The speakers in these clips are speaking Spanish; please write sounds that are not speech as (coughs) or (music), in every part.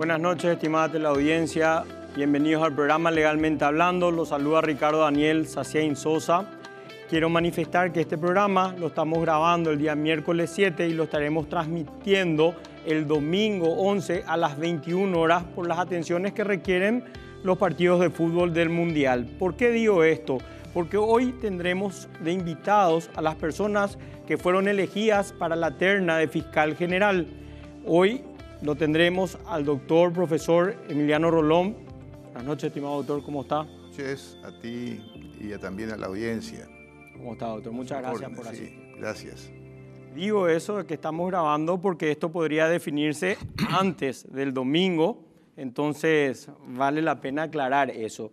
Buenas noches, estimada teleaudiencia. Bienvenidos al programa Legalmente Hablando. Los saluda Ricardo Daniel Saciain Sosa. Quiero manifestar que este programa lo estamos grabando el día miércoles 7 y lo estaremos transmitiendo el domingo 11 a las 21 horas por las atenciones que requieren los partidos de fútbol del Mundial. ¿Por qué digo esto? Porque hoy tendremos de invitados a las personas que fueron elegidas para la terna de fiscal general. Hoy lo tendremos al doctor profesor Emiliano Rolón. Buenas noches, estimado doctor, ¿cómo está? Buenas noches a ti y también a la audiencia. ¿Cómo está, doctor? Muchas gracias por asistir. Sí, gracias. Digo eso de que estamos grabando porque esto podría definirse (coughs) antes del domingo, entonces vale la pena aclarar eso.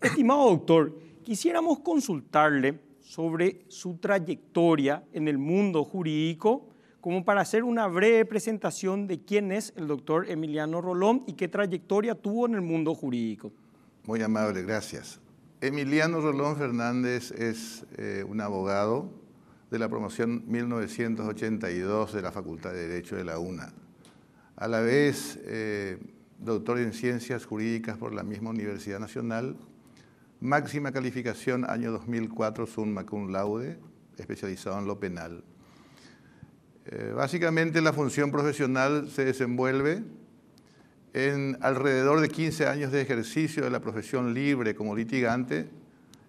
Estimado doctor, quisiéramos consultarle sobre su trayectoria en el mundo jurídico, como para hacer una breve presentación de quién es el doctor Emiliano Rolón y qué trayectoria tuvo en el mundo jurídico. Muy amable, gracias. Emiliano Rolón Fernández es eh, un abogado de la promoción 1982 de la Facultad de Derecho de la UNA. A la vez, eh, doctor en Ciencias Jurídicas por la misma Universidad Nacional, máxima calificación año 2004 summa cum laude, especializado en lo penal. Eh, básicamente la función profesional se desenvuelve en alrededor de 15 años de ejercicio de la profesión libre como litigante,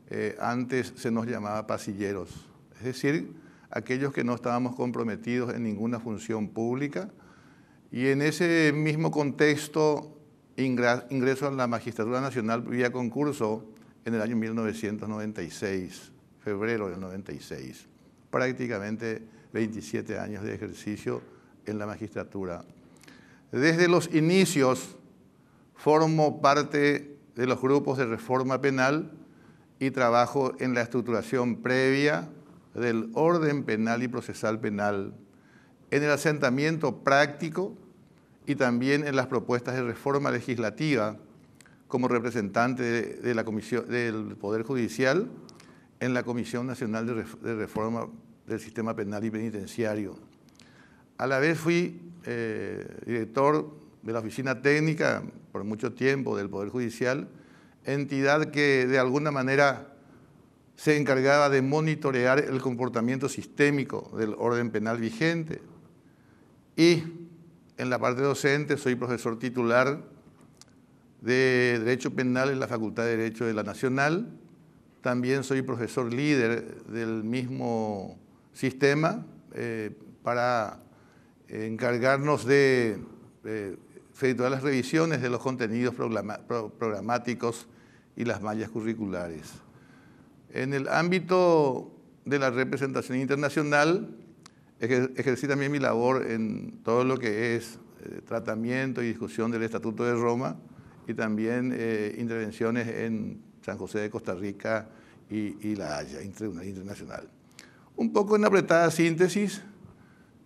eh, antes se nos llamaba pasilleros, es decir, aquellos que no estábamos comprometidos en ninguna función pública. Y en ese mismo contexto ingreso a la Magistratura Nacional vía concurso en el año 1996, febrero del 96. Prácticamente 27 años de ejercicio en la magistratura. Desde los inicios formo parte de los grupos de reforma penal y trabajo en la estructuración previa del orden penal y procesal penal, en el asentamiento práctico y también en las propuestas de reforma legislativa como representante del Poder Judicial en la Comisión Nacional de, Reforma del Sistema Penal y Penitenciario. A la vez fui eh, director de la Oficina Técnica por mucho tiempo del Poder Judicial, entidad que de alguna manera se encargaba de monitorear el comportamiento sistémico del orden penal vigente. Y en la parte docente soy profesor titular de Derecho Penal en la Facultad de Derecho de la Nacional. También soy profesor líder del mismo sistema eh, para encargarnos de eh, efectuar las revisiones de los contenidos programáticos y las mallas curriculares. En el ámbito de la representación internacional, ejercí también mi labor en todo lo que es eh, tratamiento y discusión del Estatuto de Roma y también intervenciones en San José de Costa Rica y, La Haya, internacional. Un poco en apretada síntesis,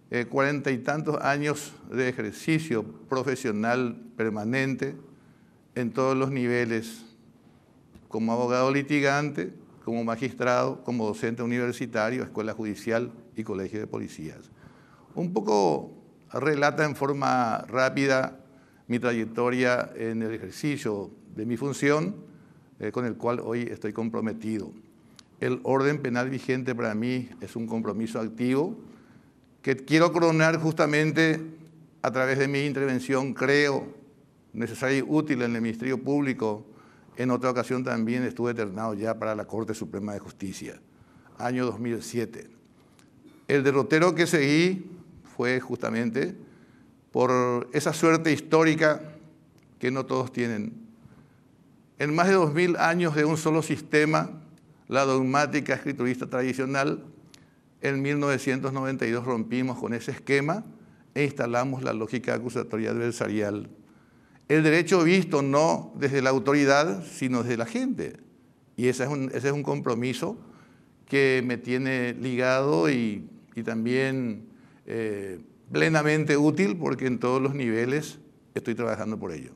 eh, cuarenta y tantos años de ejercicio profesional permanente en todos los niveles, como abogado litigante, como magistrado, como docente universitario, escuela judicial y colegio de policías. Un poco relata en forma rápida mi trayectoria en el ejercicio de mi función, eh, con el cual hoy estoy comprometido. El orden penal vigente para mí es un compromiso activo que quiero coronar justamente a través de mi intervención, creo, necesaria y útil en el Ministerio Público en otra ocasión también estuve eternado ya para la Corte Suprema de Justicia, año 2007. El derrotero que seguí fue justamente por esa suerte histórica que no todos tienen. En más de dos mil años de un solo sistema, la dogmática escriturista tradicional, en 1992 rompimos con ese esquema e instalamos la lógica acusatoria adversarial el derecho visto no desde la autoridad, sino desde la gente. Y ese es un, compromiso que me tiene ligado y, también eh, plenamente útil porque en todos los niveles estoy trabajando por ello.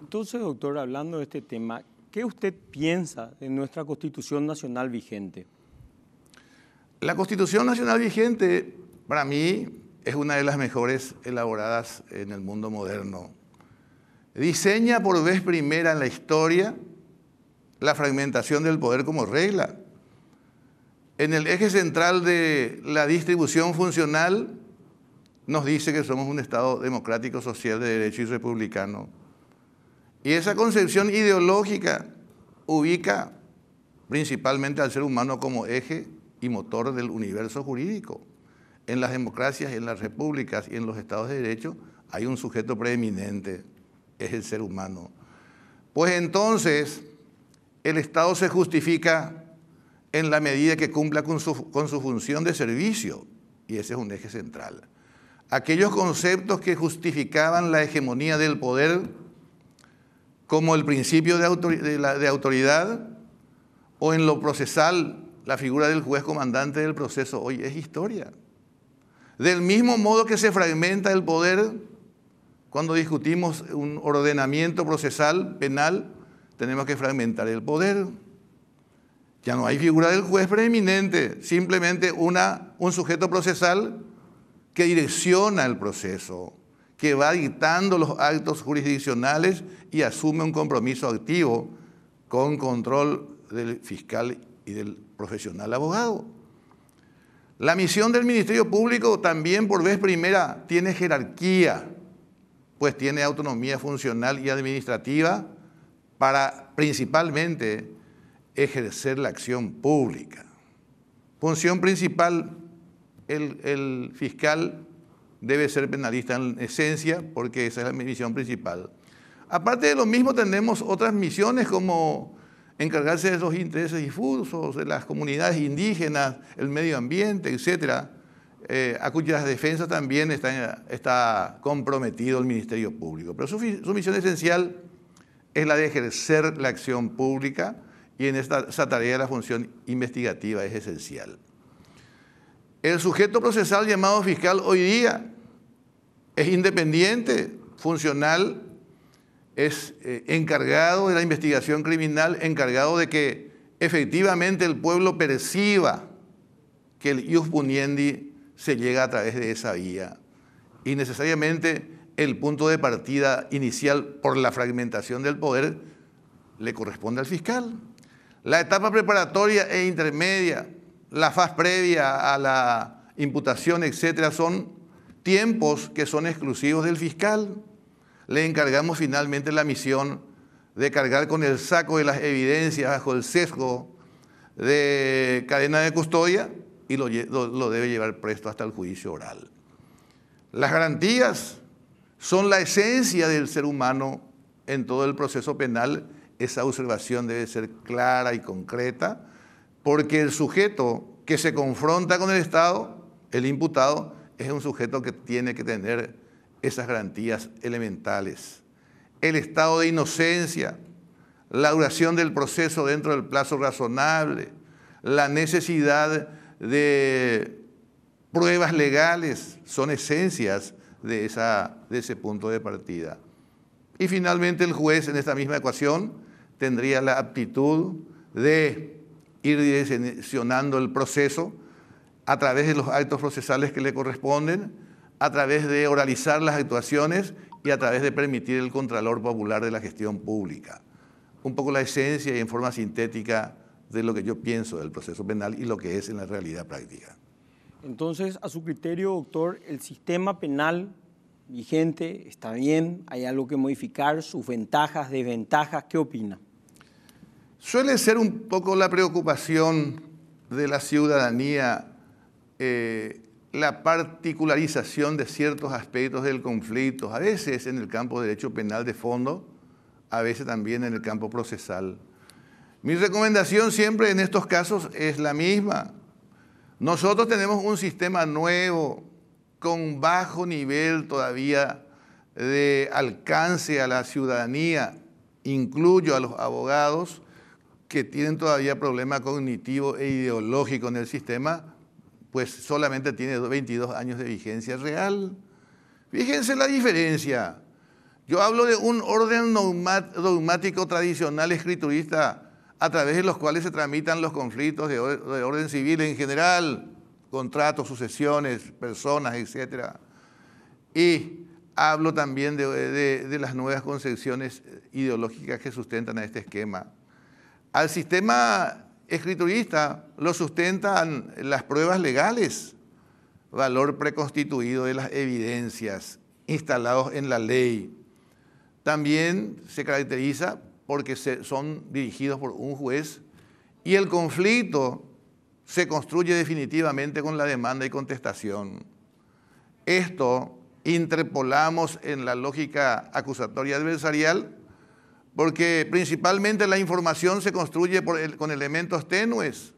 Entonces, doctor, hablando de este tema, ¿qué usted piensa de nuestra Constitución Nacional vigente? La Constitución Nacional vigente, para mí, es una de las mejores elaboradas en el mundo moderno diseña por vez primera en la historia la fragmentación del poder como regla. En el eje central de la distribución funcional nos dice que somos un Estado democrático, social, de derecho y republicano. Y esa concepción ideológica ubica principalmente al ser humano como eje y motor del universo jurídico. En las democracias, en las repúblicas y en los estados de derecho hay un sujeto preeminente, es el ser humano. Pues entonces el Estado se justifica en la medida que cumpla con su, con su función de servicio, y ese es un eje central. Aquellos conceptos que justificaban la hegemonía del poder, como el principio de, de autoridad, o en lo procesal, la figura del juez comandante del proceso, hoy es historia. Del mismo modo que se fragmenta el poder cuando discutimos un ordenamiento procesal penal, tenemos que fragmentar el poder. Ya no hay figura del juez preeminente, simplemente una, un sujeto procesal que direcciona el proceso, que va dictando los actos jurisdiccionales y asume un compromiso activo con control del fiscal y del profesional abogado. La misión del Ministerio Público también por vez primera tiene jerarquía, pues tiene autonomía funcional y administrativa para principalmente ejercer la acción pública. Función principal, el, el, fiscal debe ser penalista en esencia porque esa es la misión principal. Aparte de lo mismo tenemos otras misiones como encargarse de esos intereses difusos, de las comunidades indígenas, el medio ambiente, etcétera, eh, a cuyas defensas también está, comprometido el Ministerio Público. Pero su, su, misión esencial es la de ejercer la acción pública y en esta, esa tarea la función investigativa es esencial. El sujeto procesal llamado fiscal hoy día es independiente, funcional es eh, encargado de la investigación criminal, encargado de que efectivamente el pueblo perciba que el ius puniendi se llega a través de esa vía. Y necesariamente el punto de partida inicial por la fragmentación del poder le corresponde al fiscal. La etapa preparatoria e intermedia, la fase previa a la imputación, etcétera, son tiempos que son exclusivos del fiscal le encargamos finalmente la misión de cargar con el saco de las evidencias bajo el sesgo de cadena de custodia y lo, debe llevar presto hasta el juicio oral. Las garantías son la esencia del ser humano en todo el proceso penal. Esa observación debe ser clara y concreta, porque el sujeto que se confronta con el Estado, el imputado, es un sujeto que tiene que tener esas garantías elementales. El estado de inocencia, la duración del proceso dentro del plazo razonable, la necesidad de pruebas legales son esencias de, ese punto de partida. Y finalmente el juez en esta misma ecuación tendría la aptitud de ir direccionando el proceso a través de los actos procesales que le corresponden, a través de oralizar las actuaciones y a través de permitir el contralor popular de la gestión pública. Un poco la esencia y en forma sintética de lo que yo pienso del proceso penal y lo que es en la realidad práctica. Entonces, a su criterio, doctor, el sistema penal vigente está bien, hay algo que modificar, sus ventajas, desventajas, ¿qué opina? Suele ser un poco la preocupación de la ciudadanía eh, la particularización de ciertos aspectos del conflicto, a veces en el campo de derecho penal de fondo, a veces también en el campo procesal. Mi recomendación siempre en estos casos es la misma. Nosotros tenemos un sistema nuevo, con bajo nivel todavía de alcance a la ciudadanía, incluyo a los abogados que tienen todavía problema cognitivo e ideológico en el sistema, pues solamente tiene 22 años de vigencia real. Fíjense la diferencia. Yo hablo de un orden dogmático tradicional escriturista a través de los cuales se tramitan los conflictos de, orden civil en general, contratos, sucesiones, personas, etc. Y hablo también de, las nuevas concepciones ideológicas que sustentan a este esquema. Al sistema escriturista lo sustentan las pruebas legales, valor preconstituido de las evidencias instalados en la ley. También se caracteriza porque son dirigidos por un juez y el conflicto se construye definitivamente con la demanda y contestación. Esto interpolamos en la lógica acusatoria adversarial porque principalmente la información se construye con elementos tenues.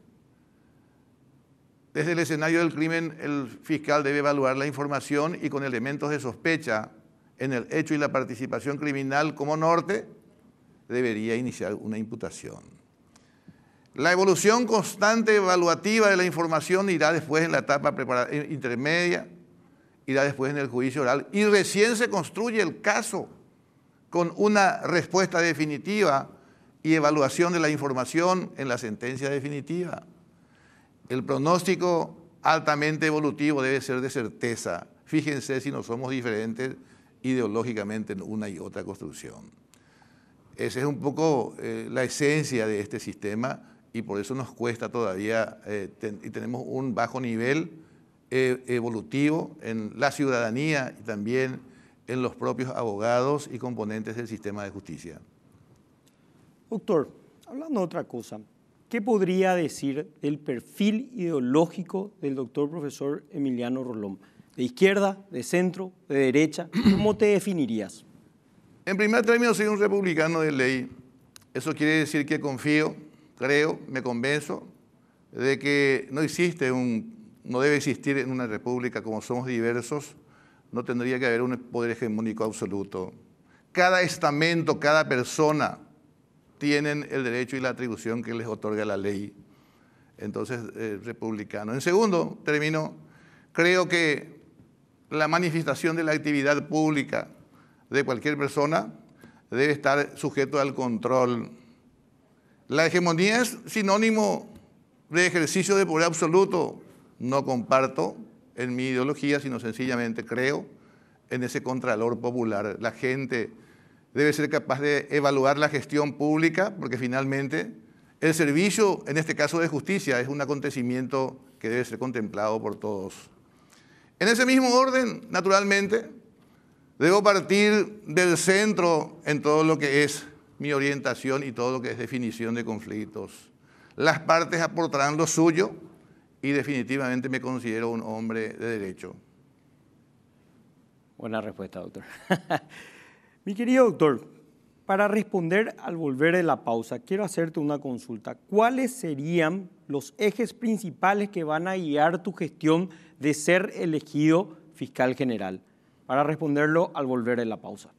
Desde el escenario del crimen, el fiscal debe evaluar la información y con elementos de sospecha en el hecho y la participación criminal como norte, debería iniciar una imputación. La evolución constante evaluativa de la información irá después en la etapa eh, intermedia, irá después en el juicio oral y recién se construye el caso con una respuesta definitiva y evaluación de la información en la sentencia definitiva. El pronóstico altamente evolutivo debe ser de certeza. Fíjense si no somos diferentes ideológicamente en una y otra construcción. Esa es un poco eh, la esencia de este sistema y por eso nos cuesta todavía eh, y tenemos un bajo nivel eh, evolutivo en la ciudadanía y también en los propios abogados y componentes del sistema de justicia. Doctor, hablando de otra cosa, ¿qué podría decir del perfil ideológico del doctor profesor Emiliano Rolón? ¿De izquierda, de centro, de derecha? ¿Cómo te definirías? En primer término, soy un republicano de ley. Eso quiere decir que confío, creo, me convenzo de que no existe un no debe existir en una república como somos diversos, no tendría que haber un poder hegemónico absoluto. Cada estamento, cada persona tienen el derecho y la atribución que les otorga la ley. Entonces, eh, republicano. En segundo término, creo que la manifestación de la actividad pública de cualquier persona debe estar sujeto al control. La hegemonía es sinónimo de ejercicio de poder absoluto no comparto en mi ideología, sino sencillamente creo en ese contralor popular. La gente debe ser capaz de evaluar la gestión pública, porque finalmente el servicio, en este caso de justicia, es un acontecimiento que debe ser contemplado por todos. En ese mismo orden, naturalmente, debo partir del centro en todo lo que es mi orientación y todo lo que es definición de conflictos. Las partes aportarán lo suyo, y definitivamente me considero un hombre de derecho. Buena respuesta, doctor. (laughs) Mi querido doctor, para responder al volver de la pausa, quiero hacerte una consulta. ¿Cuáles serían los ejes principales que van a guiar tu gestión de ser elegido fiscal general? Para responderlo al volver de la pausa.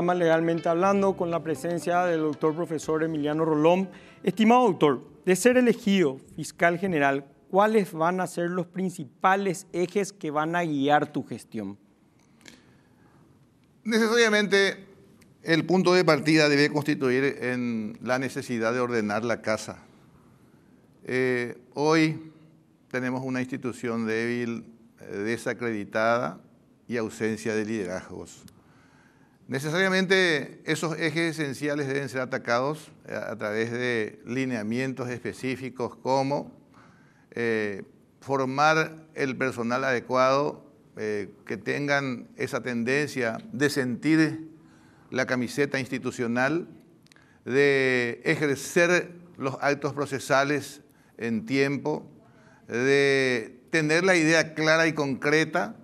Legalmente Hablando con la presencia del doctor profesor Emiliano Rolón. Estimado doctor, de ser elegido fiscal general, ¿cuáles van a ser los principales ejes que van a guiar tu gestión? Necesariamente el punto de partida debe constituir en la necesidad de ordenar la casa. Eh, hoy tenemos una institución débil, eh, desacreditada y ausencia de liderazgos. Necesariamente esos ejes esenciales deben ser atacados eh, a través de lineamientos específicos como eh, formar el personal adecuado, eh, que tengan esa tendencia de sentir la camiseta institucional, de ejercer los actos procesales en tiempo, de tener la idea clara y concreta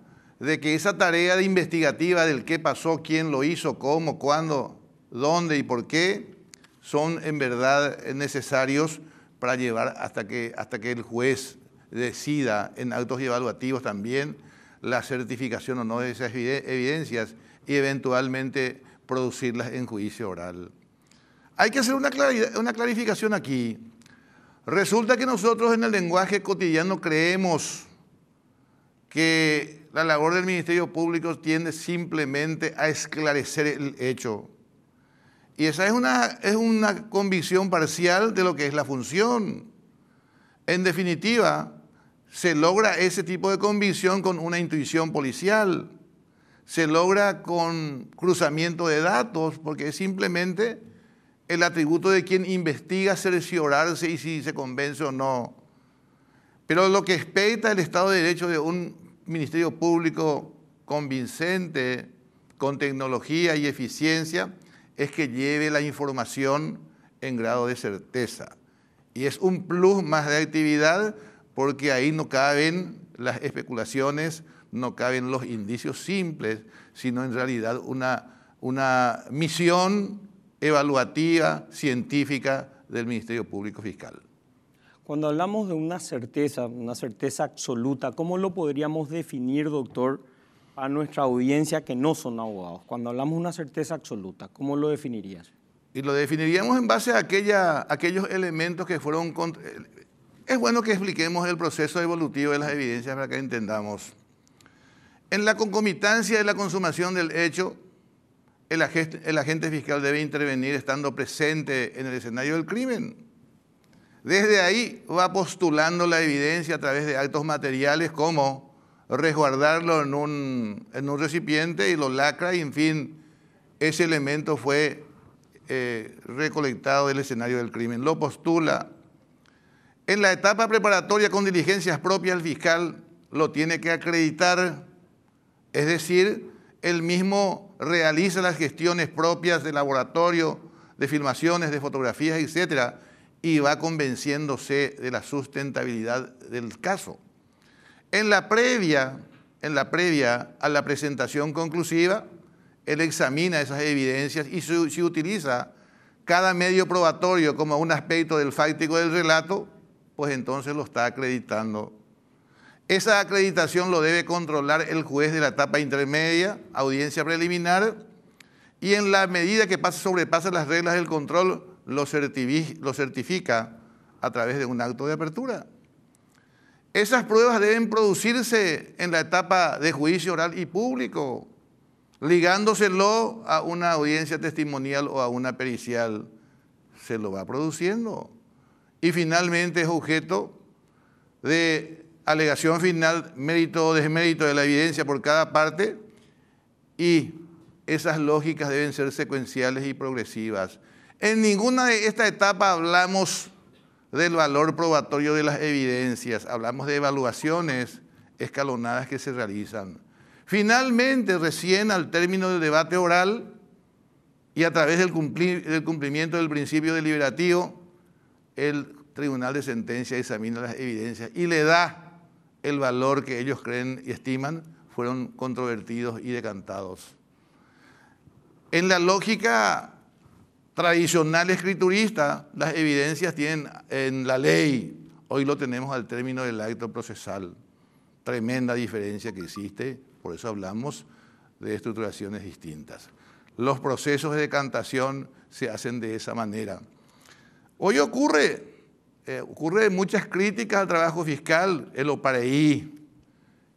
de que esa tarea de investigativa del qué pasó, quién lo hizo, cómo, cuándo, dónde y por qué, son en verdad necesarios para llevar hasta que, hasta que el juez decida en actos evaluativos también la certificación o no de esas evidencias y eventualmente producirlas en juicio oral. Hay que hacer una, una clarificación aquí. Resulta que nosotros en el lenguaje cotidiano creemos que la labor del Ministerio Público tiende simplemente a esclarecer el hecho. Y esa es una, es una convicción parcial de lo que es la función. En definitiva, se logra ese tipo de convicción con una intuición policial, se logra con cruzamiento de datos, porque es simplemente el atributo de quien investiga cerciorarse y si se convence o no. Pero lo que expecta el Estado de Derecho de un Ministerio Público convincente, con tecnología y eficiencia, es que lleve la información en grado de certeza. Y es un plus más de actividad porque ahí no caben las especulaciones, no caben los indicios simples, sino en realidad una, una misión evaluativa, científica del Ministerio Público Fiscal. Cuando hablamos de una certeza, una certeza absoluta, ¿cómo lo podríamos definir, doctor, a nuestra audiencia que no son abogados? Cuando hablamos de una certeza absoluta, ¿cómo lo definirías? Y lo definiríamos en base a aquella, aquellos elementos que fueron... Es bueno que expliquemos el proceso evolutivo de las evidencias para que entendamos. En la concomitancia de la consumación del hecho, el agente, el agente fiscal debe intervenir estando presente en el escenario del crimen desde ahí va postulando la evidencia a través de actos materiales como resguardarlo en un, en un recipiente y lo lacra y en fin, ese elemento fue eh, recolectado del escenario del crimen. Lo postula. En la etapa preparatoria con diligencias propias, el fiscal lo tiene que acreditar, es decir, él mismo realiza las gestiones propias de laboratorio, de filmaciones, de fotografías, etcétera, y va convenciéndose de la sustentabilidad del caso. En la previa, en la previa a la presentación conclusiva, él examina esas evidencias y si, utiliza cada medio probatorio como un aspecto del fáctico del relato, pues entonces lo está acreditando. Esa acreditación lo debe controlar el juez de la etapa intermedia, audiencia preliminar, y en la medida que pasa, sobrepasa las reglas del control, lo, certifica a través de un acto de apertura. Esas pruebas deben producirse en la etapa de juicio oral y público, ligándoselo a una audiencia testimonial o a una pericial. Se lo va produciendo. Y finalmente es objeto de alegación final, mérito o desmérito de la evidencia por cada parte y esas lógicas deben ser secuenciales y progresivas. En ninguna de estas etapas hablamos del valor probatorio de las evidencias, hablamos de evaluaciones escalonadas que se realizan. Finalmente, recién al término del debate oral y a través del, cumplimiento del principio deliberativo, el tribunal de sentencia examina las evidencias y le da el valor que ellos creen y estiman fueron controvertidos y decantados. En la lógica tradicional escriturista, las evidencias tienen en la ley, hoy lo tenemos al término del acto procesal. Tremenda diferencia que existe, por eso hablamos de estructuraciones distintas. Los procesos de decantación se hacen de esa manera. Hoy ocurre, eh, ocurre muchas críticas al trabajo fiscal, el OPAREI,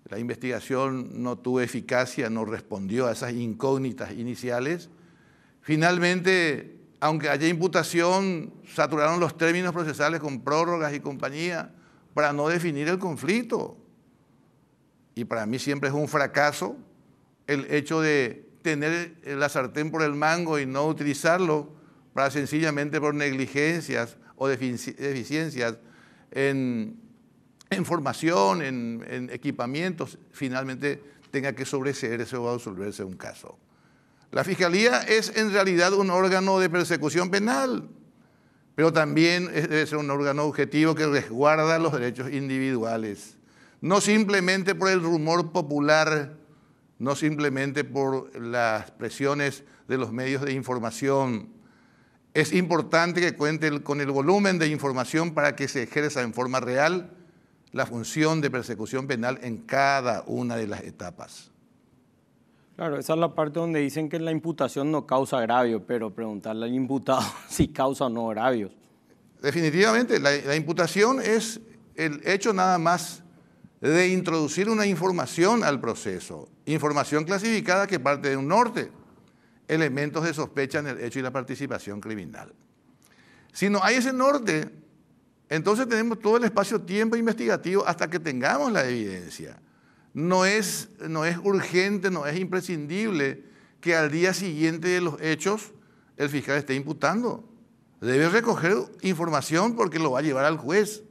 la investigación no tuvo eficacia, no respondió a esas incógnitas iniciales. Finalmente, aunque haya imputación, saturaron los términos procesales con prórrogas y compañía para no definir el conflicto. Y para mí siempre es un fracaso el hecho de tener la sartén por el mango y no utilizarlo para sencillamente por negligencias o deficiencias en, formación, en, en, equipamientos, finalmente tenga que sobreseerse o absolverse un caso. La Fiscalía es en realidad un órgano de persecución penal, pero también debe ser un órgano objetivo que resguarda los derechos individuales. No simplemente por el rumor popular, no simplemente por las presiones de los medios de información. Es importante que cuente con el volumen de información para que se ejerza en forma real la función de persecución penal en cada una de las etapas. Claro, esa es la parte donde dicen que la imputación no causa agravio, pero preguntarle al imputado (laughs) si causa o no agravios. Definitivamente, la, la imputación es el hecho nada más de introducir una información al proceso, información clasificada que parte de un norte, elementos de sospecha en el hecho y la participación criminal. Si no hay ese norte, entonces tenemos todo el espacio-tiempo investigativo hasta que tengamos la evidencia. No es, no es urgente, no es imprescindible que al día siguiente de los hechos el fiscal esté imputando. Debe recoger información porque lo va a llevar al juez.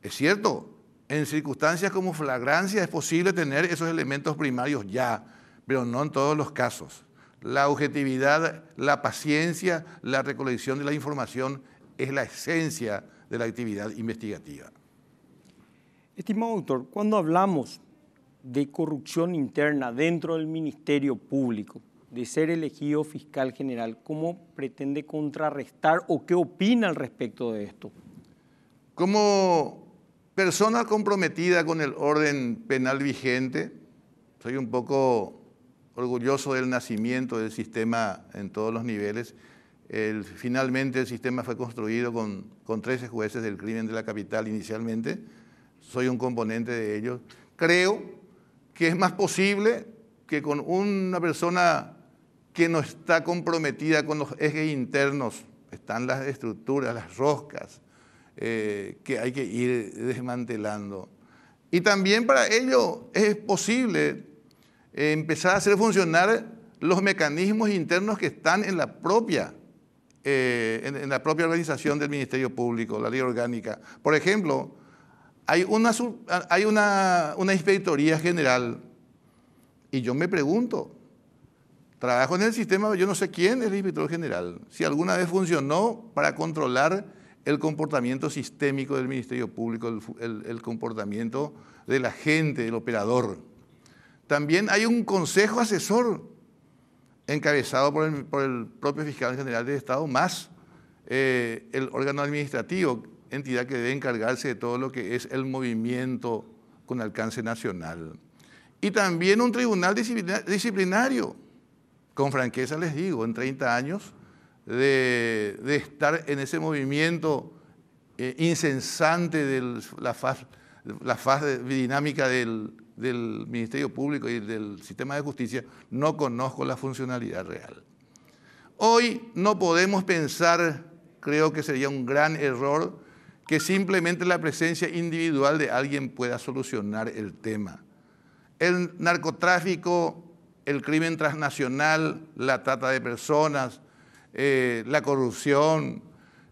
Es cierto, en circunstancias como flagrancia es posible tener esos elementos primarios ya, pero no en todos los casos. La objetividad, la paciencia, la recolección de la información es la esencia de la actividad investigativa. Estimado doctor, cuando hablamos de corrupción interna dentro del Ministerio Público, de ser elegido fiscal general, ¿cómo pretende contrarrestar o qué opina al respecto de esto? Como persona comprometida con el orden penal vigente, soy un poco orgulloso del nacimiento del sistema en todos los niveles. finalmente el sistema fue construido con, con 13 jueces del crimen de la capital inicialmente. Soy un componente de ellos. Creo que es más posible que con una persona que no está comprometida con los ejes internos, están las estructuras, las roscas, eh, que hay que ir desmantelando. Y también para ello es posible eh, empezar a hacer funcionar los mecanismos internos que están en la propia, eh, en, la propia organización del Ministerio Público, la ley orgánica. Por ejemplo, hay una, hay una, una inspectoría general y yo me pregunto, trabajo en el sistema, yo no sé quién es el inspector general, si alguna vez funcionó para controlar el comportamiento sistémico del Ministerio Público, el, comportamiento de la gente, del operador. También hay un consejo asesor encabezado por el, propio fiscal general del Estado, más eh, el órgano administrativo, entidad que debe encargarse de todo lo que es el movimiento con alcance nacional. Y también un tribunal disciplinario. Con franqueza les digo, en 30 años de, estar en ese movimiento eh, incesante de la faz, la dinámica del Ministerio Público y del sistema de justicia, no conozco la funcionalidad real. Hoy no podemos pensar, creo que sería un gran error, que simplemente la presencia individual de alguien pueda solucionar el tema. El narcotráfico, el crimen transnacional, la trata de personas, eh, la corrupción,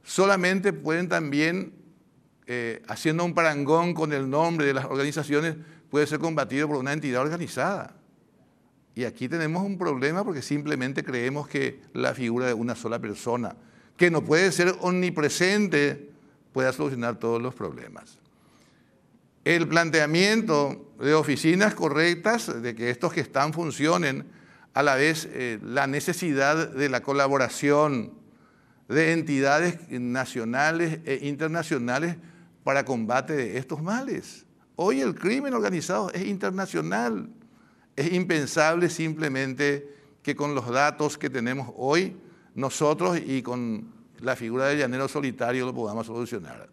solamente pueden también, eh, haciendo un parangón con el nombre de las organizaciones, puede ser combatido por una entidad organizada. Y aquí tenemos un problema porque simplemente creemos que la figura de una sola persona, que no puede ser omnipresente, pueda solucionar todos los problemas. El planteamiento de oficinas correctas, de que estos que están funcionen, a la vez eh, la necesidad de la colaboración de entidades nacionales e internacionales para combate de estos males. Hoy el crimen organizado es internacional. Es impensable simplemente que con los datos que tenemos hoy, nosotros y con la figura del llanero solitario lo podamos solucionar.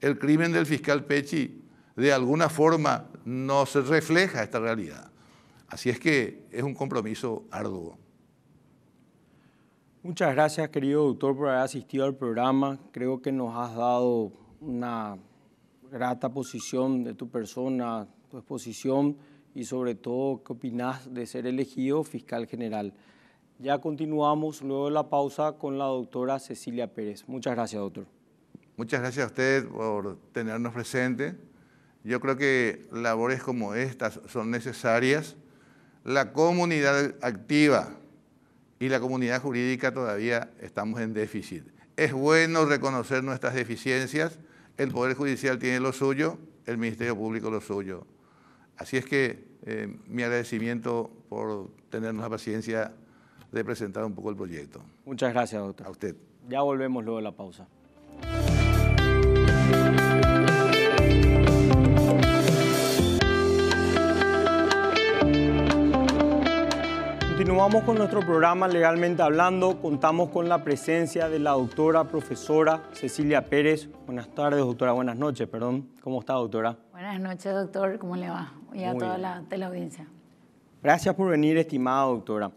El crimen del fiscal Pechi de alguna forma no se refleja esta realidad. Así es que es un compromiso arduo. Muchas gracias, querido doctor, por haber asistido al programa. Creo que nos has dado una grata posición de tu persona, tu exposición y sobre todo qué opinas de ser elegido fiscal general. Ya continuamos luego de la pausa con la doctora Cecilia Pérez. Muchas gracias, doctor. Muchas gracias a usted por tenernos presente. Yo creo que labores como estas son necesarias la comunidad activa y la comunidad jurídica todavía estamos en déficit. Es bueno reconocer nuestras deficiencias, el Poder Judicial tiene lo suyo, el Ministerio Público lo suyo. Así es que eh, mi agradecimiento por tenernos la paciencia de presentar un poco el proyecto. Muchas gracias, doctor. A usted. Ya volvemos luego de la pausa. Continuamos con nuestro programa Legalmente Hablando. Contamos con la presencia de la doctora profesora Cecilia Pérez. Buenas tardes, doctora. Buenas noches, perdón. ¿Cómo está, doctora? Buenas noches, doctor. ¿Cómo le va? Y a toda la teleaudiencia. Gracias por venir, estimada doctora.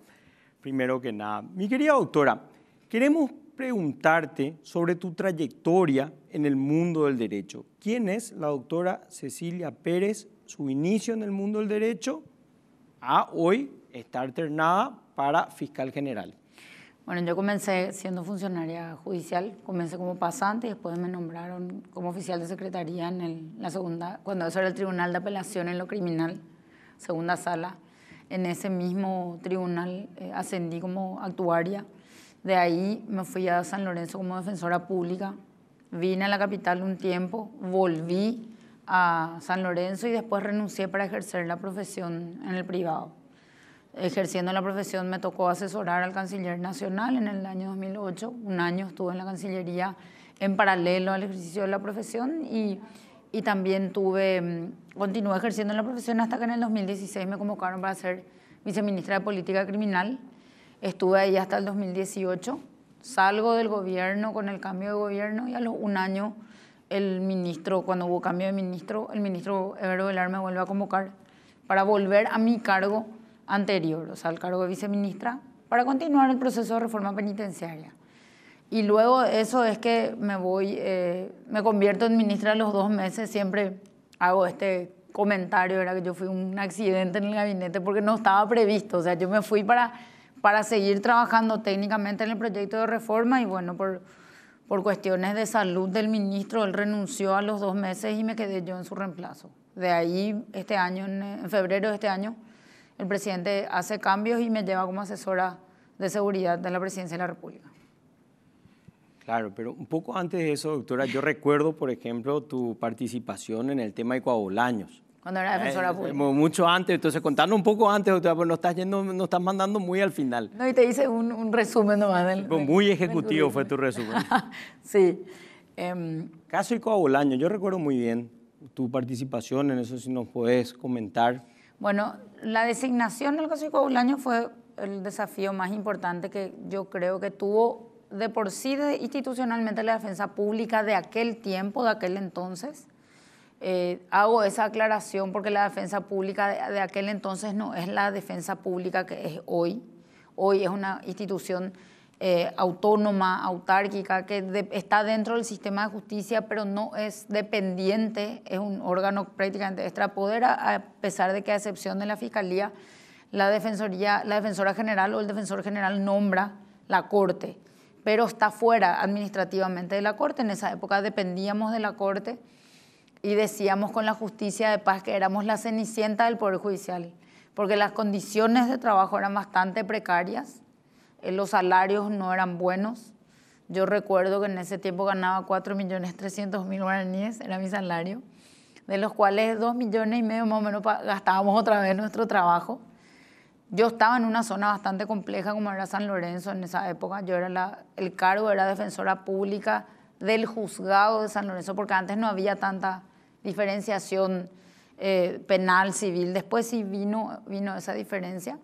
Primero que nada, mi querida doctora, queremos preguntarte sobre tu trayectoria en el mundo del derecho. ¿Quién es la doctora Cecilia Pérez? Su inicio en el mundo del derecho a hoy está alternada para fiscal general. Bueno, yo comencé siendo funcionaria judicial, comencé como pasante y después me nombraron como oficial de secretaría en la segunda, cuando eso era el Tribunal de Apelación en lo Criminal, segunda sala. En ese mismo tribunal eh, ascendí como actuaria. De ahí me fui a San Lorenzo como defensora pública. Vine a la capital un tiempo, volví a San Lorenzo y después renuncié para ejercer la profesión en el privado ejerciendo la profesión me tocó asesorar al canciller nacional en el año 2008. Un año estuve en la Cancillería en paralelo al ejercicio de la profesión y, y también tuve, mm, continué ejerciendo la profesión hasta que en el 2016 me convocaron para ser viceministra de Política Criminal. Estuve ahí hasta el 2018. Salgo del gobierno con el cambio de gobierno y a los un año el ministro, cuando hubo cambio de ministro, el ministro Evero Velar me vuelve a convocar para volver a mi cargo anterior, o sea, al cargo de viceministra, para continuar el proceso de reforma penitenciaria. Y luego eso es que me voy, eh, me convierto en ministra a los dos meses, siempre hago este comentario, era que yo fui un accidente en el gabinete porque no estaba previsto, o sea, yo me fui para, para seguir trabajando técnicamente en el proyecto de reforma y bueno, por, por cuestiones de salud del ministro, él renunció a los dos meses y me quedé yo en su reemplazo. De ahí, este año, en febrero de este año, el presidente hace cambios y me lleva como asesora de seguridad de la presidencia de la República. Claro, pero un poco antes de eso, doctora, yo recuerdo, por ejemplo, tu participación en el tema de coagulaños. Cuando era defensora eh, pública. mucho antes, entonces contando un poco antes, doctora, pues nos estás, yendo, nos estás mandando muy al final. No, y te hice un, resumen nomás del... muy ejecutivo fue tu resumen. (laughs) sí. Eh, Caso y coagulaños, yo recuerdo muy bien tu participación en eso, si nos puedes comentar. Bueno, la designación del caso de fue el desafío más importante que yo creo que tuvo de por sí institucionalmente la defensa pública de aquel tiempo, de aquel entonces. Eh, hago esa aclaración porque la defensa pública de, aquel entonces no es la defensa pública que es hoy. Hoy es una institución eh, autónoma, autárquica, que está dentro del sistema de justicia, pero no es dependiente, es un órgano prácticamente extrapodera, a pesar de que a excepción de la Fiscalía, la, defensoría, la defensora general o el defensor general nombra la Corte, pero está fuera administrativamente de la Corte. En esa época dependíamos de la Corte y decíamos con la justicia de paz que éramos la cenicienta del Poder Judicial, porque las condiciones de trabajo eran bastante precarias eh, los salarios no eran buenos. Yo recuerdo que en ese tiempo ganaba 4.300.000 guaraníes, era mi salario, de los cuales 2 millones y medio más o menos gastábamos otra vez nuestro trabajo. Yo estaba en una zona bastante compleja como era San Lorenzo en esa época. Yo era el cargo era defensora pública del juzgado de San Lorenzo, porque antes no había tanta diferenciación eh, penal, civil. Después sí vino, vino esa diferencia.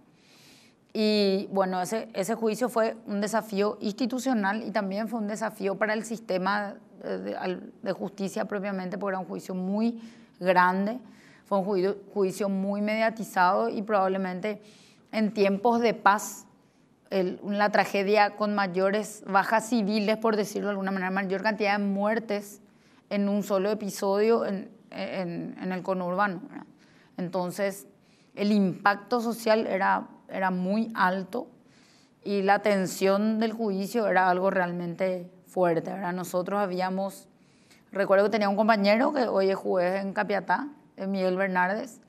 Y bueno, ese, ese juicio fue un desafío institucional y también fue un desafío para el sistema de, de, justicia propiamente, porque era un juicio muy grande, fue un juicio, juicio muy mediatizado y probablemente en tiempos de paz, el, la tragedia con mayores bajas civiles, por decirlo de alguna manera, mayor cantidad de muertes en un solo episodio en, en, en el conurbano. Entonces, el impacto social era era muy alto y la tensión del juicio era algo realmente fuerte. Nosotros habíamos, recuerdo que tenía un compañero que hoy es juez en Capiatá, Miguel Bernardes,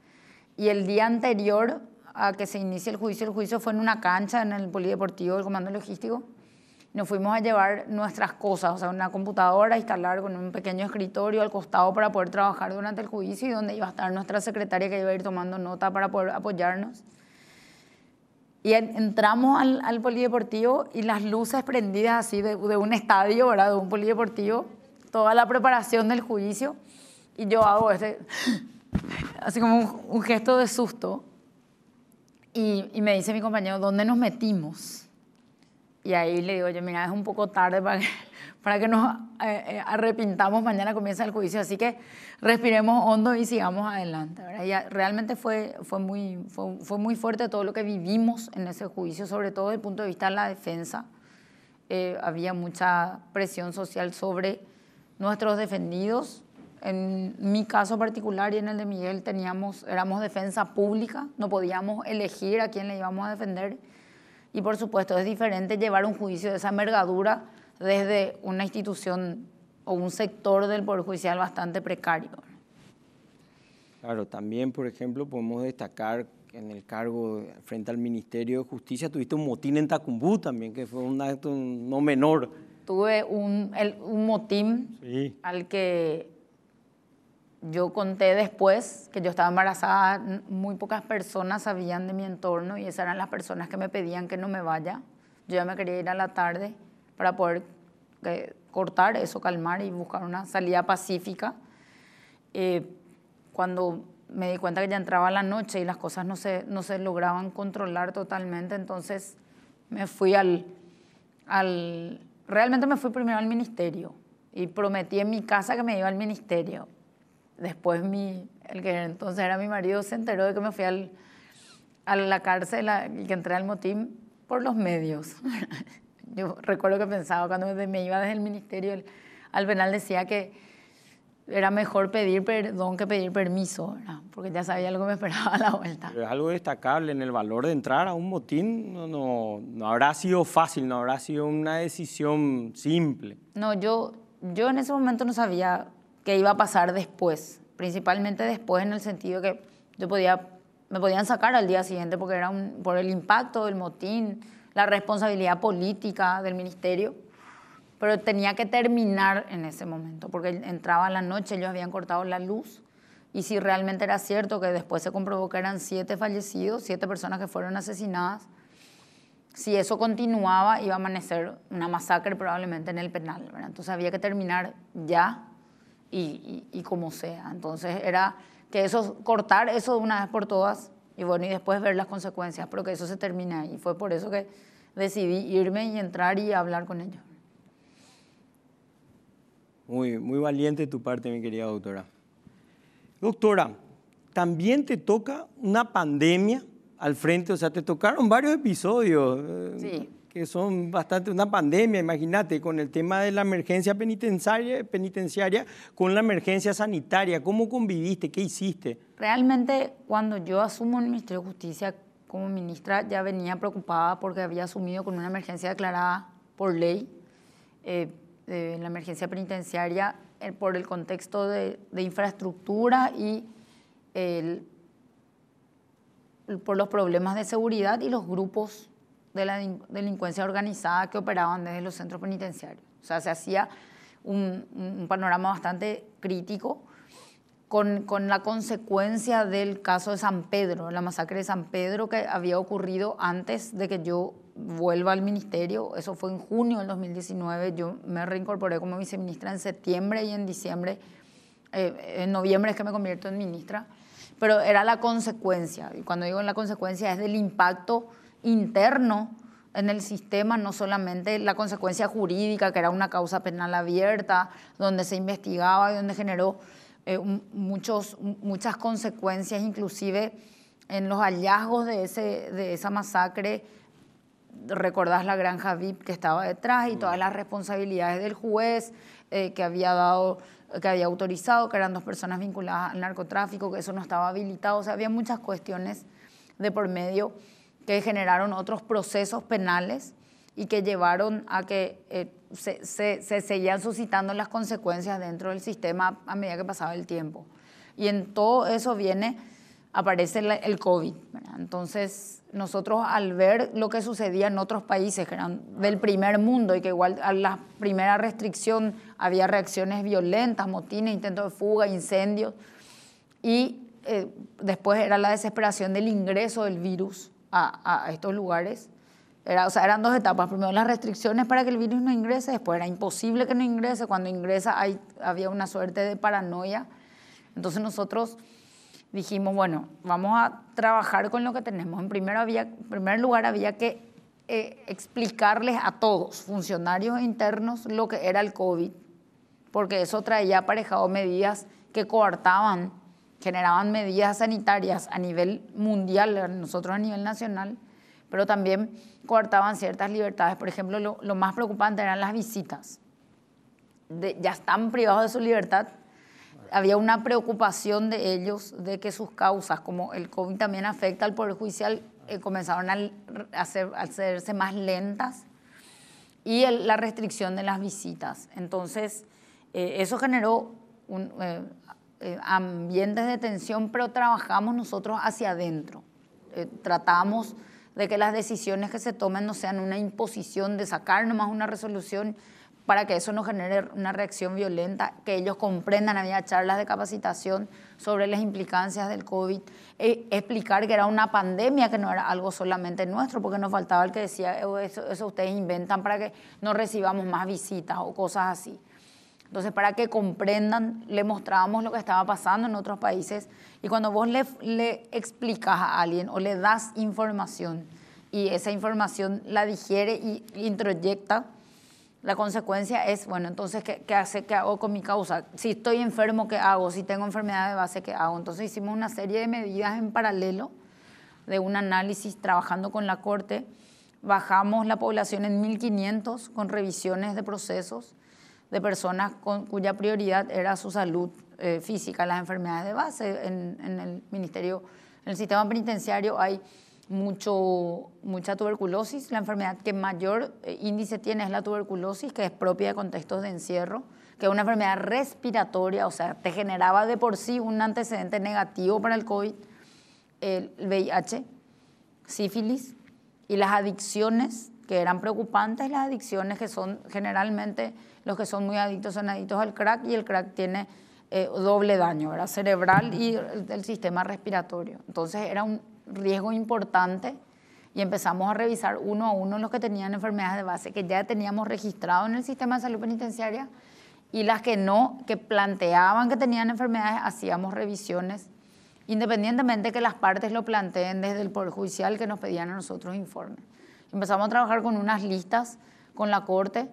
y el día anterior a que se inicie el juicio, el juicio fue en una cancha en el polideportivo del Comando Logístico. Nos fuimos a llevar nuestras cosas, o sea, una computadora, instalar con un pequeño escritorio al costado para poder trabajar durante el juicio y donde iba a estar nuestra secretaria que iba a ir tomando nota para poder apoyarnos. Y entramos al, al, polideportivo y las luces prendidas así de, un estadio, ¿verdad? De un polideportivo, toda la preparación del juicio. Y yo hago este, (laughs) así como un, gesto de susto. Y, y me dice mi compañero, ¿dónde nos metimos? Y ahí le digo, yo, mira, es un poco tarde para que, (laughs) para que nos eh, eh, arrepintamos, mañana comienza el juicio, así que respiremos hondo y sigamos adelante. ¿verdad? realmente fue, fue, muy, fue, fue, muy fuerte todo lo que vivimos en ese juicio, sobre todo desde el punto de vista de la defensa. Eh, había mucha presión social sobre nuestros defendidos. En mi caso particular y en el de Miguel teníamos, éramos defensa pública, no podíamos elegir a quién le íbamos a defender. Y por supuesto es diferente llevar un juicio de esa envergadura desde una institución o un sector del Poder Judicial bastante precario. Claro, también, por ejemplo, podemos destacar en el cargo frente al Ministerio de Justicia tuviste un motín en Tacumbú también, que fue un acto no menor. Tuve un, un motín al que yo conté después que yo estaba embarazada, muy pocas personas sabían de mi entorno y esas eran las personas que me pedían que no me vaya. Yo ya me quería ir a la tarde para poder eh, cortar eso, calmar y buscar una salida pacífica. Eh, cuando me di cuenta que ya entraba la noche y las cosas no se, no se lograban controlar totalmente, entonces me fui al, al... Realmente me fui primero al ministerio y prometí en mi casa que me iba al ministerio. Después mi, el que entonces era mi marido se enteró de que me fui al, a la cárcel y que entré al motín por los medios. (laughs) Yo recuerdo que pensaba cuando me iba desde el ministerio al penal decía que era mejor pedir perdón que pedir permiso, porque ya sabía lo que me esperaba a la vuelta. Pero es algo destacable en el valor de entrar a un motín, no, no, no, habrá sido fácil, no habrá sido una decisión simple. No, yo, yo en ese momento no sabía qué iba a pasar después, principalmente después en el sentido que yo podía, me podían sacar al día siguiente porque era un, por el impacto del motín, la responsabilidad política del ministerio, pero tenía que terminar en ese momento, porque entraba la noche, ellos habían cortado la luz, y si realmente era cierto que después se comprobó que eran siete fallecidos, siete personas que fueron asesinadas, si eso continuaba iba a amanecer una masacre probablemente en el penal, entonces había que terminar ya y, y, como sea. Entonces era que eso, cortar eso de una vez por todas y bueno, y después ver las consecuencias, pero que eso se termina y fue por eso que decidí irme y entrar y hablar con ellos. Muy, muy valiente tu parte, mi querida doctora. Doctora, también te toca una pandemia al frente, o sea, te tocaron varios episodios. Eh, sí que son bastante una pandemia, imagínate, con el tema de la emergencia penitenciaria, penitenciaria, con la emergencia sanitaria. ¿Cómo conviviste? ¿Qué hiciste? Realmente, cuando yo asumo el Ministerio de Justicia como ministra, ya venía preocupada porque había asumido con una emergencia declarada por ley, eh, la emergencia penitenciaria, eh, por el contexto de, infraestructura y por los problemas de seguridad y los grupos de la delincuencia organizada que operaban desde los centros penitenciarios. O sea, se hacía un, panorama bastante crítico con, con, la consecuencia del caso de San Pedro, la masacre de San Pedro que había ocurrido antes de que yo vuelva al ministerio. Eso fue en junio del 2019. Yo me reincorporé como viceministra en septiembre y en diciembre. Eh, en noviembre es que me convierto en ministra. Pero era la consecuencia. Y cuando digo la consecuencia es del impacto interno en el sistema, no solamente la consecuencia jurídica, que era una causa penal abierta, donde se investigaba y donde generó eh, muchos, muchas consecuencias, inclusive en los hallazgos de, ese, de esa masacre. Recordás la granja VIP que estaba detrás y todas las responsabilidades del juez eh, que había dado que había autorizado, que eran dos personas vinculadas al narcotráfico, que eso no estaba habilitado. O sea, había muchas cuestiones de por medio que generaron otros procesos penales y que llevaron a que eh, se, se, seguían suscitando las consecuencias dentro del sistema a medida que pasaba el tiempo. Y en todo eso viene, aparece el, COVID. Entonces, nosotros al ver lo que sucedía en otros países que eran del primer mundo y que igual a la primera restricción había reacciones violentas, motines, intentos de fuga, incendios, y eh, después era la desesperación del ingreso del virus a, estos lugares. Era, o sea, eran dos etapas. Primero las restricciones para que el virus no ingrese, después era imposible que no ingrese. Cuando ingresa hay, había una suerte de paranoia. Entonces nosotros dijimos, bueno, vamos a trabajar con lo que tenemos. En primer, había, primer lugar había que eh, explicarles a todos, funcionarios internos, lo que era el COVID, porque eso traía aparejado medidas que coartaban, generaban medidas sanitarias a nivel mundial, nosotros a nivel nacional, pero también coartaban ciertas libertades. Por ejemplo, lo, más preocupante eran las visitas. ya están privados de su libertad había una preocupación de ellos de que sus causas, como el COVID también afecta al Poder Judicial, eh, comenzaron a, hacer, hacerse más lentas y la restricción de las visitas. Entonces, eh, eso generó un, eh, ambientes de tensión, pero trabajamos nosotros hacia adentro. tratamos de que las decisiones que se tomen no sean una imposición de sacar nomás una resolución para que eso no genere una reacción violenta, que ellos comprendan, había charlas de capacitación sobre las implicancias del COVID, e explicar que era una pandemia, que no era algo solamente nuestro, porque nos faltaba el que decía, oh, eso, eso ustedes inventan para que no recibamos más visitas o cosas así. Entonces, para que comprendan, le mostrábamos lo que estaba pasando en otros países y cuando vos le, le explicas a alguien o le das información y esa información la digiere y introyecta, la consecuencia es, bueno, entonces, ¿qué, qué, hace, ¿qué hago con mi causa? Si estoy enfermo, ¿qué hago? Si tengo enfermedad de base, ¿qué hago? Entonces hicimos una serie de medidas en paralelo de un análisis trabajando con la Corte. Bajamos la población en 1.500 con revisiones de procesos de personas con, cuya prioridad era su salud eh, física, las enfermedades de base. En, en el Ministerio, en el sistema penitenciario hay mucho, mucha tuberculosis. La enfermedad que mayor eh, índice tiene es la tuberculosis, que es propia de contextos de encierro, que es una enfermedad respiratoria, o sea, te generaba de por sí un antecedente negativo para el COVID, el VIH, sífilis y las adicciones que eran preocupantes, las adicciones que son generalmente los que son muy adictos son adictos al crack y el crack tiene eh, doble daño, ¿verdad? cerebral y el sistema respiratorio. Entonces era un riesgo importante y empezamos a revisar uno a uno los que tenían enfermedades de base que ya teníamos registrado en el sistema de salud penitenciaria y las que no, que planteaban que tenían enfermedades, hacíamos revisiones, independientemente que las partes lo planteen desde el Poder Judicial que nos pedían a nosotros informes. Empezamos a trabajar con unas listas con la Corte,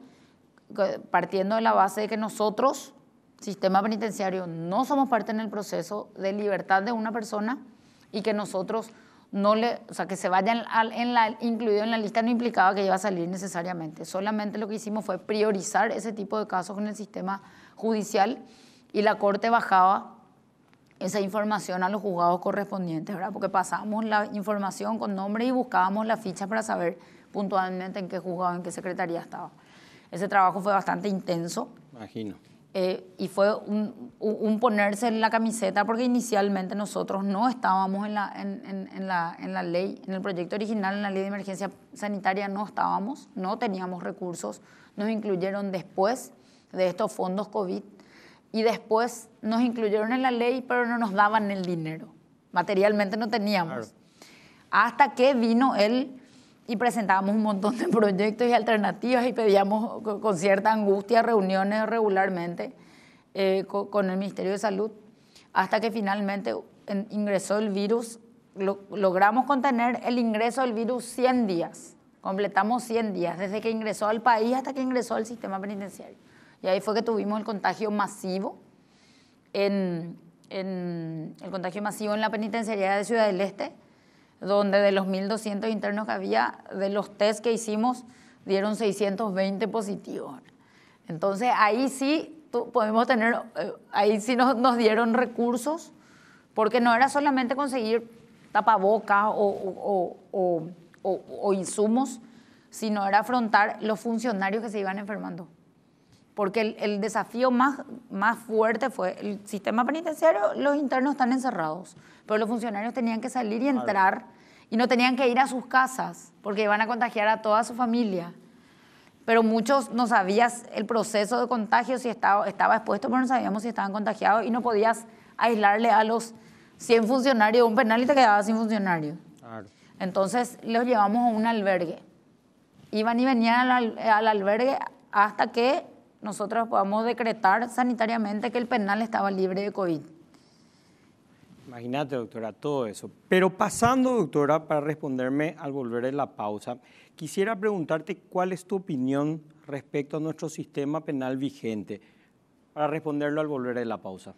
partiendo de la base de que nosotros, sistema penitenciario, no somos parte en el proceso de libertad de una persona y que nosotros no le, o sea, que se vayan en la, incluido en la lista no implicaba que iba a salir necesariamente. Solamente lo que hicimos fue priorizar ese tipo de casos con el sistema judicial y la Corte bajaba esa información a los juzgados correspondientes, ¿verdad? Porque pasábamos la información con nombre y buscábamos la ficha para saber puntualmente en qué juzgado, en qué secretaría estaba. Ese trabajo fue bastante intenso. Imagino. Eh, y fue un, ponerse en la camiseta porque inicialmente nosotros no estábamos en la, en, en, la, en la ley, en el proyecto original, en la ley de emergencia sanitaria no estábamos, no teníamos recursos, nos incluyeron después de estos fondos COVID y después nos incluyeron en la ley pero no nos daban el dinero, materialmente no teníamos. Hasta que vino el y presentábamos un montón de (laughs) proyectos y alternativas y pedíamos con cierta angustia reuniones regularmente eh, con, el Ministerio de Salud, hasta que finalmente ingresó el virus, logramos contener el ingreso del virus 100 días, completamos 100 días, desde que ingresó al país hasta que ingresó al sistema penitenciario. Y ahí fue que tuvimos el contagio masivo, en, en el contagio masivo en la penitenciaría de Ciudad del Este, donde de los 1.200 internos que había, de los test que hicimos, dieron 620 positivos. Entonces ahí sí podemos tener, eh, ahí sí nos, nos, dieron recursos, porque no era solamente conseguir tapabocas o, o, o, o, insumos, sino era afrontar los funcionarios que se iban enfermando. Porque el, el, desafío más, más fuerte fue el sistema penitenciario, los internos están encerrados, pero los funcionarios tenían que salir y entrar y no tenían que ir a sus casas porque iban a contagiar a toda su familia. Pero muchos no sabías el proceso de contagio, si estaba, estaba expuesto, pero no sabíamos si estaban contagiados y no podías aislarle a los 100 funcionarios de un penal y te quedabas sin funcionarios. Entonces los llevamos a un albergue. Iban y venían al, al albergue hasta que nosotros podamos decretar sanitariamente que el penal estaba libre de COVID. Imagínate, doctora, todo eso. Pero pasando, doctora, para responderme al volver de la pausa, quisiera preguntarte cuál es tu opinión respecto a nuestro sistema penal vigente, para responderlo al volver de la pausa.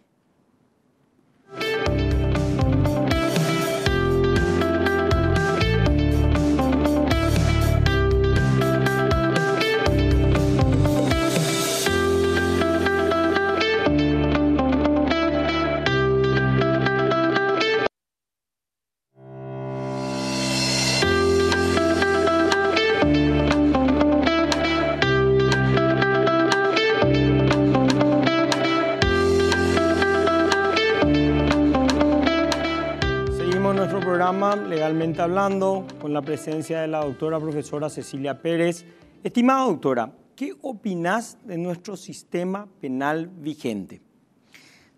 Hablando, con la presencia de la doctora profesora Cecilia Pérez. Estimada doctora, ¿qué opinas de nuestro sistema penal vigente?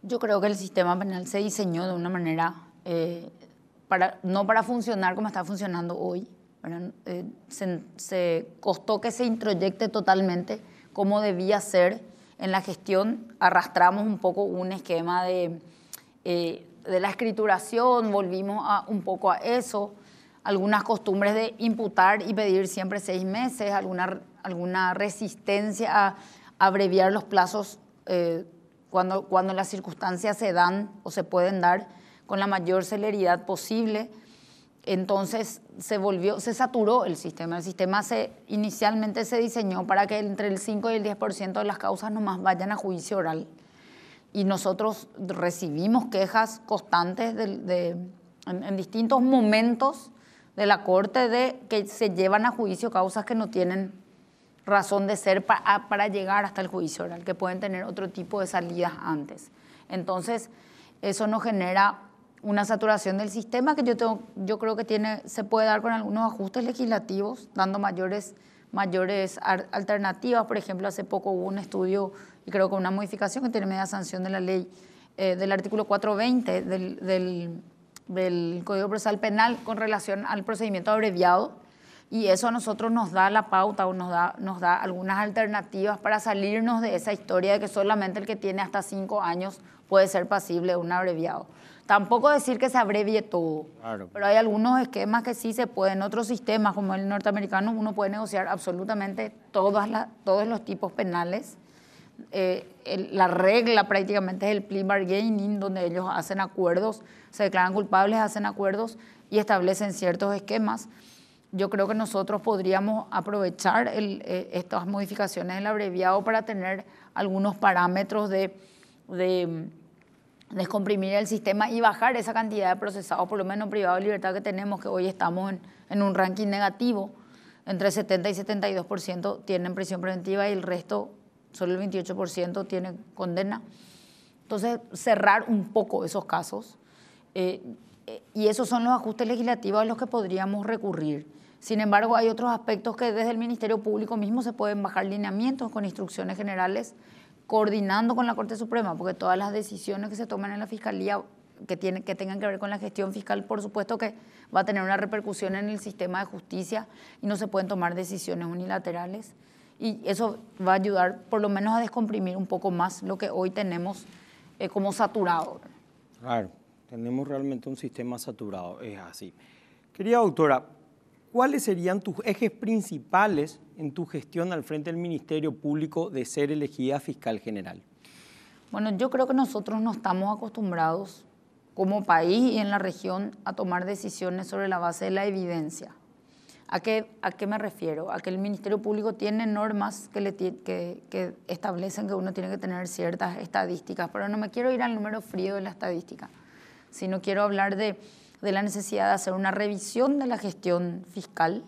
Yo creo que el sistema penal se diseñó de una manera, eh, para, no para funcionar como está funcionando hoy. Eh, se, costó que se introyecte totalmente como debía ser en la gestión. Arrastramos un poco un esquema de... Eh, de la escrituración, volvimos a, un poco a eso, algunas costumbres de imputar y pedir siempre seis meses, alguna, alguna resistencia a abreviar los plazos eh, cuando, cuando las circunstancias se dan o se pueden dar con la mayor celeridad posible. Entonces se volvió, se saturó el sistema. El sistema se, inicialmente se diseñó para que entre el 5 y el 10% de las causas nomás vayan a juicio oral y nosotros recibimos quejas constantes de, en, distintos momentos de la Corte de que se llevan a juicio causas que no tienen razón de ser para llegar hasta el juicio oral, que pueden tener otro tipo de salidas antes. Entonces, eso nos genera una saturación del sistema que yo, tengo, yo creo que tiene, se puede dar con algunos ajustes legislativos, dando mayores, mayores alternativas. Por ejemplo, hace poco hubo un estudio y creo que una modificación que tiene media sanción de la ley eh, del artículo 420 del, del, del, Código Procesal Penal con relación al procedimiento abreviado. Y eso a nosotros nos da la pauta o nos da, nos da algunas alternativas para salirnos de esa historia de que solamente el que tiene hasta cinco años puede ser pasible de un abreviado. Tampoco decir que se abrevie todo, pero hay algunos esquemas que sí se pueden. En otros sistemas, como el norteamericano, uno puede negociar absolutamente todas todos los tipos penales eh, la regla prácticamente es el plea bargaining, donde ellos hacen acuerdos, se declaran culpables, hacen acuerdos y establecen ciertos esquemas. Yo creo que nosotros podríamos aprovechar eh, estas modificaciones del abreviado para tener algunos parámetros de, de mm, descomprimir el sistema y bajar esa cantidad de procesados, por lo menos privados de libertad que tenemos, que hoy estamos en, en un ranking negativo. Entre 70 y 72% tienen prisión preventiva y el resto solo el 28% tiene condena. Entonces, cerrar un poco esos casos. Eh, eh, y esos son los ajustes legislativos a los que podríamos recurrir. Sin embargo, hay otros aspectos que desde el Ministerio Público mismo se pueden bajar lineamientos con instrucciones generales, coordinando con la Corte Suprema, porque todas las decisiones que se toman en la Fiscalía que, tienen, que tengan que ver con la gestión fiscal, por supuesto que va a tener una repercusión en el sistema de justicia y no se pueden tomar decisiones unilaterales y eso va a ayudar por lo menos a descomprimir un poco más lo que hoy tenemos eh, como saturado. Claro, tenemos realmente un sistema saturado, es así. Querida doctora, ¿cuáles serían tus ejes principales en tu gestión al frente del Ministerio Público de ser elegida fiscal general? Bueno, yo creo que nosotros no estamos acostumbrados como país y en la región a tomar decisiones sobre la base de la evidencia. ¿A qué, ¿A qué me refiero? A que el Ministerio Público tiene normas que, le, que, establecen que uno tiene que tener ciertas estadísticas, pero no me quiero ir al número frío de la estadística, sino quiero hablar de, de la necesidad de hacer una revisión de la gestión fiscal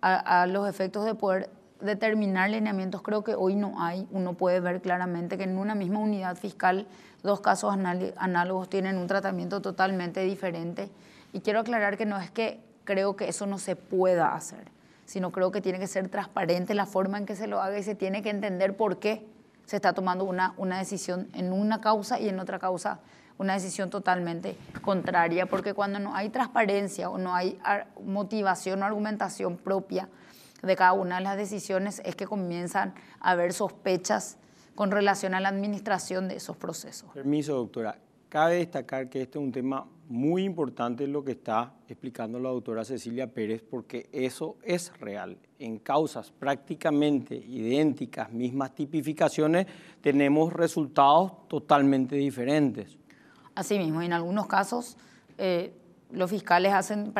a, a los efectos de poder determinar lineamientos. Creo que hoy no hay. Uno puede ver claramente que en una misma unidad fiscal dos casos análogos tienen un tratamiento totalmente diferente. Y quiero aclarar que no es que creo que eso no se pueda hacer, sino creo que tiene que ser transparente la forma en que se lo haga y se tiene que entender por qué se está tomando una, una decisión en una causa y en otra causa una decisión totalmente contraria, porque cuando no hay transparencia o no hay motivación o argumentación propia de cada una de las decisiones, es que comienzan a haber sospechas con relación a la administración de esos procesos. Permiso, doctora. Cabe destacar que este es un tema muy importante lo que está explicando la doctora Cecilia Pérez, porque eso es real. En causas prácticamente idénticas, mismas tipificaciones, tenemos resultados totalmente diferentes. Asimismo, en algunos casos eh, los fiscales hacen,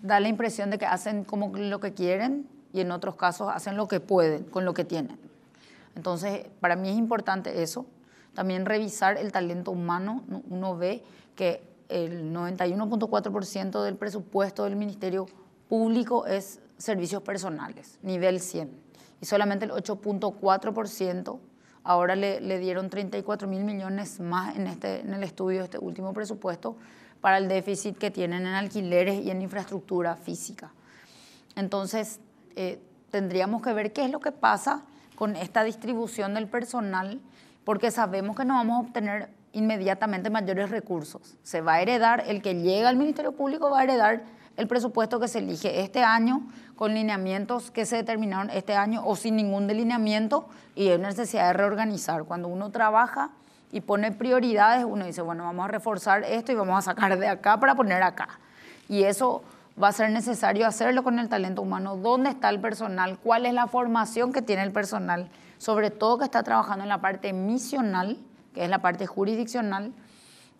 da la impresión de que hacen como lo que quieren y en otros casos hacen lo que pueden con lo que tienen. Entonces, para mí es importante eso. También revisar el talento humano. Uno ve que el 91.4% del presupuesto del Ministerio Público es servicios personales, nivel 100. Y solamente el 8.4% ahora le, le, dieron 34 mil millones más en, este, en el estudio de este último presupuesto para el déficit que tienen en alquileres y en infraestructura física. Entonces, eh, tendríamos que ver qué es lo que pasa con esta distribución del personal, porque sabemos que no vamos a obtener inmediatamente mayores recursos. Se va a heredar, el que llega al Ministerio Público va a heredar el presupuesto que se elige este año con lineamientos que se determinaron este año o sin ningún delineamiento y hay necesidad de reorganizar. Cuando uno trabaja y pone prioridades, uno dice, bueno, vamos a reforzar esto y vamos a sacar de acá para poner acá. Y eso va a ser necesario hacerlo con el talento humano. ¿Dónde está el personal? ¿Cuál es la formación que tiene el personal? Sobre todo que está trabajando en la parte misional, que es la parte jurisdiccional,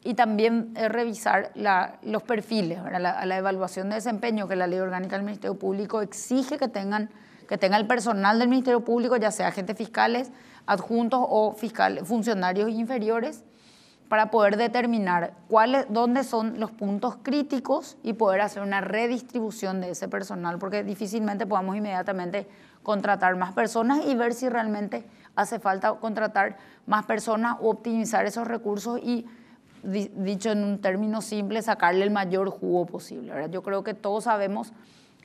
y también revisar los perfiles, la, la, evaluación de desempeño que la ley orgánica del Ministerio Público exige que tengan que tenga el personal del Ministerio Público, ya sea agentes fiscales, adjuntos o fiscales, funcionarios inferiores, para poder determinar dónde son los puntos críticos y poder hacer una redistribución de ese personal, porque difícilmente podamos inmediatamente contratar más personas y ver si realmente hace falta contratar más personas o optimizar esos recursos y, dicho en un término simple, sacarle el mayor jugo posible. Yo creo que todos sabemos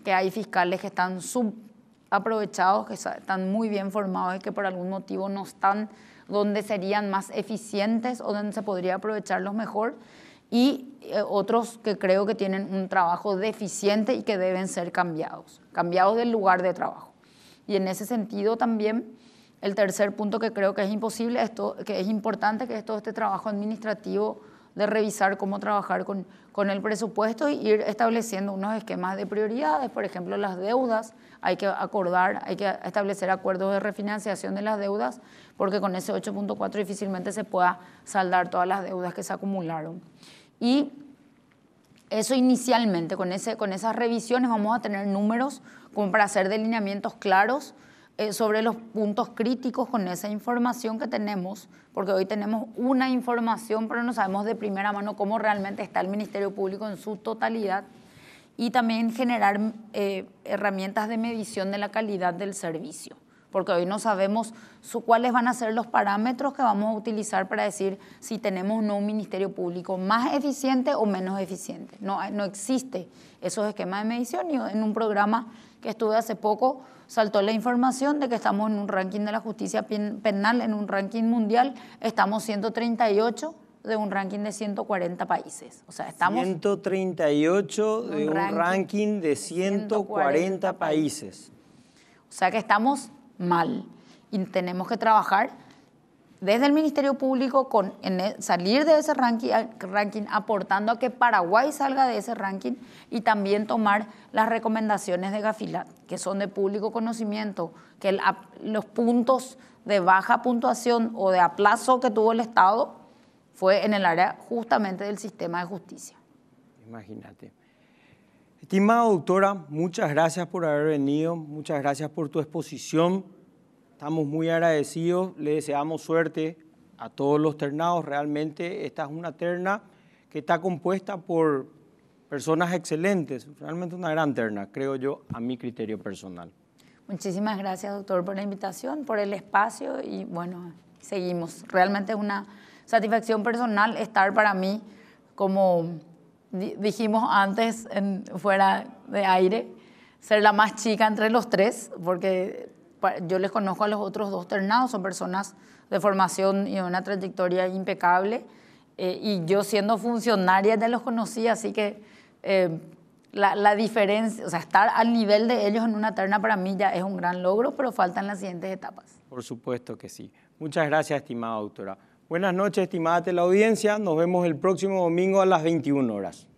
que hay fiscales que están subaprovechados, que están muy bien formados y que por algún motivo no están donde serían más eficientes o donde se podría aprovecharlos mejor y eh, otros que creo que tienen un trabajo deficiente y que deben ser cambiados, cambiados del lugar de trabajo. Y en ese sentido también el tercer punto que creo que es imposible, esto, que es importante, que es todo este trabajo administrativo de revisar cómo trabajar con, con el presupuesto y ir estableciendo unos esquemas de prioridades, por ejemplo, las deudas, hay que acordar, hay que establecer acuerdos de refinanciación de las deudas, porque con ese 8.4 difícilmente se pueda saldar todas las deudas que se acumularon. Y eso inicialmente, con, ese, con esas revisiones vamos a tener números como para hacer delineamientos claros eh, sobre los puntos críticos con esa información que tenemos, porque hoy tenemos una información, pero no sabemos de primera mano cómo realmente está el Ministerio Público en su totalidad, y también generar eh, herramientas de medición de la calidad del servicio, porque hoy no sabemos cuáles van a ser los parámetros que vamos a utilizar para decir si tenemos o no un Ministerio Público más eficiente o menos eficiente. No, no existe esos esquemas de medición y en un programa que estuve hace poco saltó la información de que estamos en un ranking de la justicia penal, en un ranking mundial, estamos 138 de un ranking de 140 países. O sea, estamos 138 de un ranking, de 140, países. O sea que estamos mal y tenemos que trabajar desde el Ministerio Público con e, salir de ese ranking, aportando a que Paraguay salga de ese ranking y también tomar las recomendaciones de Gafilat, que son de público conocimiento, que los puntos de baja puntuación o de aplazo que tuvo el Estado fue en el área justamente del sistema de justicia. Imagínate. Estimada doctora, muchas gracias por haber venido, muchas gracias por tu exposición Estamos muy agradecidos, le deseamos suerte a todos los ternados. Realmente esta es una terna que está compuesta por personas excelentes, realmente una gran terna, creo yo, a mi criterio personal. Muchísimas gracias, doctor, por la invitación, por el espacio y bueno, seguimos. Realmente es una satisfacción personal estar para mí, como dijimos antes, fuera de aire, ser la más chica entre los tres, porque yo les conozco a los otros dos ternados, son personas de formación y una trayectoria impecable. Eh, y yo siendo funcionaria ya los conocí, así que eh, la, diferencia, o sea, estar al nivel de ellos en una terna para mí ya es un gran logro, pero faltan las siguientes etapas. Por supuesto que sí. Muchas gracias, estimada doctora. Buenas noches, estimada teleaudiencia. Nos vemos el próximo domingo a las 21 horas.